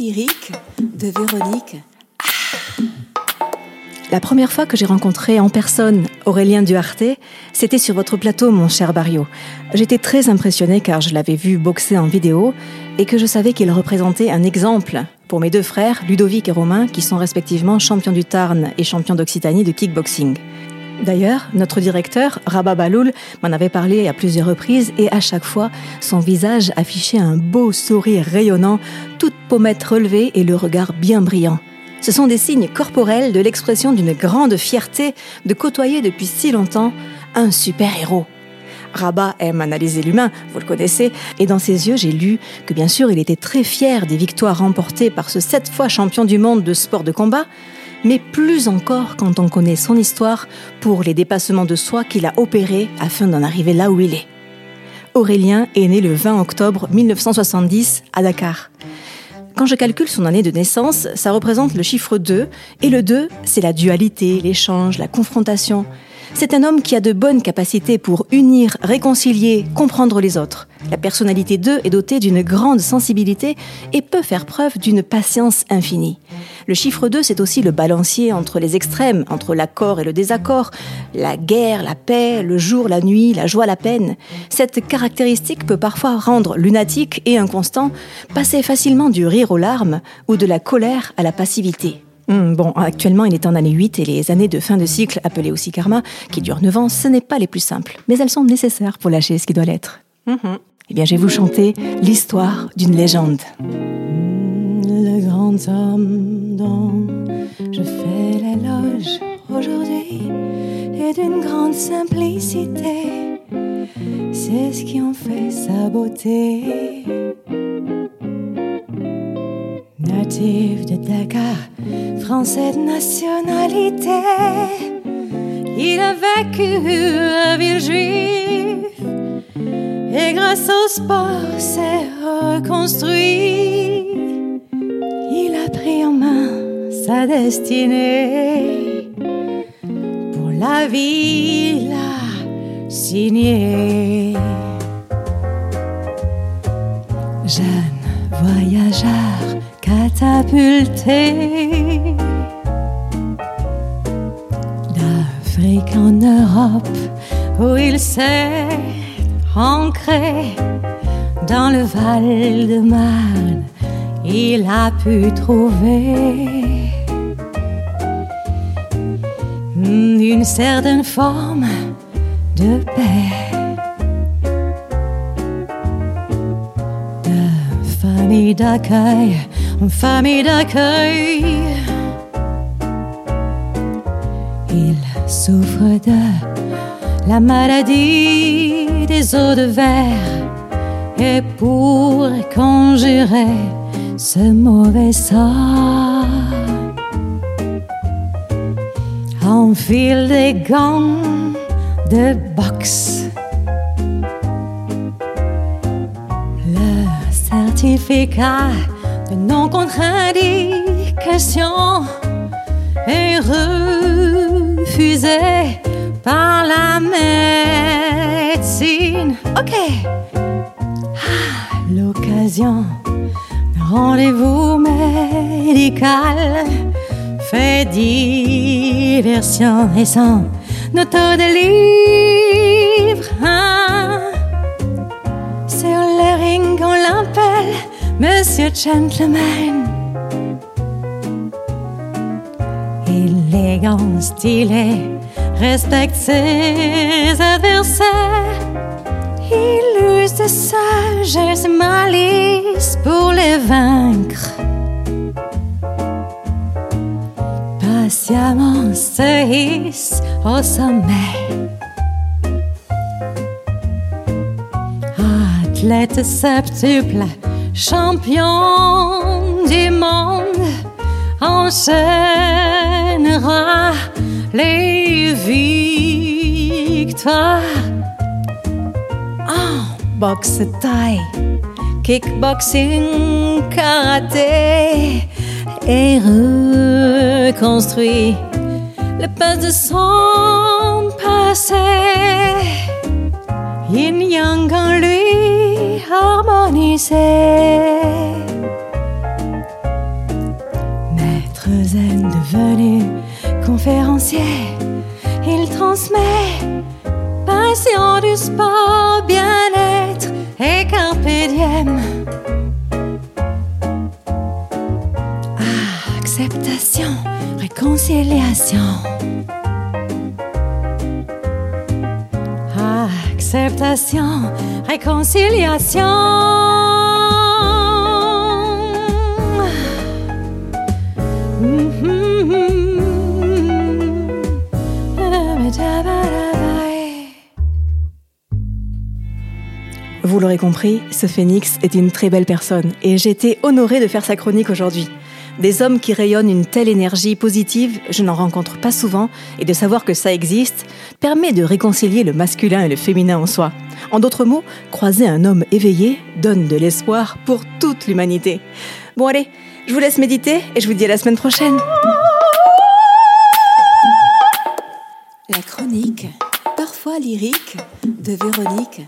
lyrique de Véronique. La première fois que j'ai rencontré en personne Aurélien Duarte, c'était sur votre plateau, mon cher Barrio. J'étais très impressionnée car je l'avais vu boxer en vidéo et que je savais qu'il représentait un exemple pour mes deux frères, Ludovic et Romain, qui sont respectivement champions du Tarn et champions d'Occitanie de kickboxing. D'ailleurs, notre directeur, Rabat Baloul, m'en avait parlé à plusieurs reprises et à chaque fois, son visage affichait un beau sourire rayonnant, toute pommette relevée et le regard bien brillant. Ce sont des signes corporels de l'expression d'une grande fierté de côtoyer depuis si longtemps un super-héros. Rabat aime analyser l'humain, vous le connaissez, et dans ses yeux j'ai lu que bien sûr il était très fier des victoires remportées par ce sept fois champion du monde de sport de combat, mais plus encore quand on connaît son histoire pour les dépassements de soi qu'il a opérés afin d'en arriver là où il est. Aurélien est né le 20 octobre 1970 à Dakar. Quand je calcule son année de naissance, ça représente le chiffre 2, et le 2, c'est la dualité, l'échange, la confrontation. C'est un homme qui a de bonnes capacités pour unir, réconcilier, comprendre les autres. La personnalité 2 est dotée d'une grande sensibilité et peut faire preuve d'une patience infinie. Le chiffre 2, c'est aussi le balancier entre les extrêmes, entre l'accord et le désaccord, la guerre, la paix, le jour, la nuit, la joie, la peine. Cette caractéristique peut parfois rendre lunatique et inconstant, passer facilement du rire aux larmes ou de la colère à la passivité. Hmm, bon, actuellement, il est en année 8 et les années de fin de cycle, appelées aussi karma, qui durent 9 ans, ce n'est pas les plus simples, mais elles sont nécessaires pour lâcher ce qui doit l'être. Mhm. Eh bien, je vais vous chanter l'histoire d'une légende. Le grand homme dont je fais l'éloge aujourd'hui est d'une grande simplicité. C'est ce qui en fait sa beauté. De Dakar, français de nationalité, il a vécu à ville juive et grâce au sport s'est reconstruit. Il a pris en main sa destinée pour la vie, il a signé. Jeune voyageur catapulté d'Afrique en Europe où il s'est ancré dans le Val de Marne. Il a pu trouver une certaine forme de paix. De famille d'accueil famille d'accueil. Il souffre de la maladie des eaux de verre et pour conjurer ce mauvais sort, enfile des gants de boxe. Le certificat non contre-indication est refusé par la médecine. Ok. Ah, l'occasion rendez-vous médical fait diversion et sans note de livre. Hein. Sur le ring, on l'appelle Monsieur Gentleman. Élégant, stylé, respecte ses adversaires. Il use de sagesse et malice pour les vaincre. Patiemment se hisse au sommet. Athlète septuple champion du monde enchaînera les victoires en boxe taille, kickboxing, karaté et reconstruit le pas de son passé. Yin yang en lui Maître Zen devenu conférencier, il transmet passion du sport, bien-être et carpe diem. Acceptation, réconciliation. Acceptation, réconciliation. Vous l'aurez compris, ce phénix est une très belle personne et j'étais honorée de faire sa chronique aujourd'hui. Des hommes qui rayonnent une telle énergie positive, je n'en rencontre pas souvent et de savoir que ça existe permet de réconcilier le masculin et le féminin en soi. En d'autres mots, croiser un homme éveillé donne de l'espoir pour toute l'humanité. Bon allez, je vous laisse méditer et je vous dis à la semaine prochaine. La chronique, parfois lyrique, de Véronique